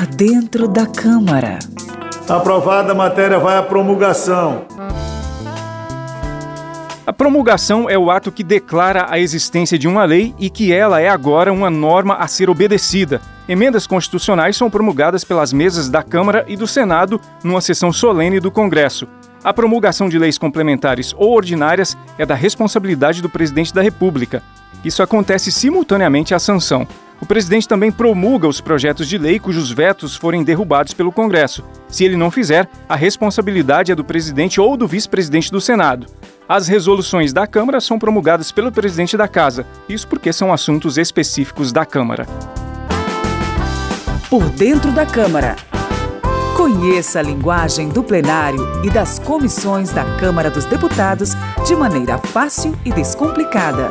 Por dentro da Câmara. Aprovada a matéria vai à promulgação. A promulgação é o ato que declara a existência de uma lei e que ela é agora uma norma a ser obedecida. Emendas constitucionais são promulgadas pelas mesas da Câmara e do Senado numa sessão solene do Congresso. A promulgação de leis complementares ou ordinárias é da responsabilidade do presidente da República. Isso acontece simultaneamente à sanção. O presidente também promulga os projetos de lei cujos vetos forem derrubados pelo Congresso. Se ele não fizer, a responsabilidade é do presidente ou do vice-presidente do Senado. As resoluções da Câmara são promulgadas pelo presidente da Casa, isso porque são assuntos específicos da Câmara. Por dentro da Câmara. Conheça a linguagem do plenário e das comissões da Câmara dos Deputados de maneira fácil e descomplicada.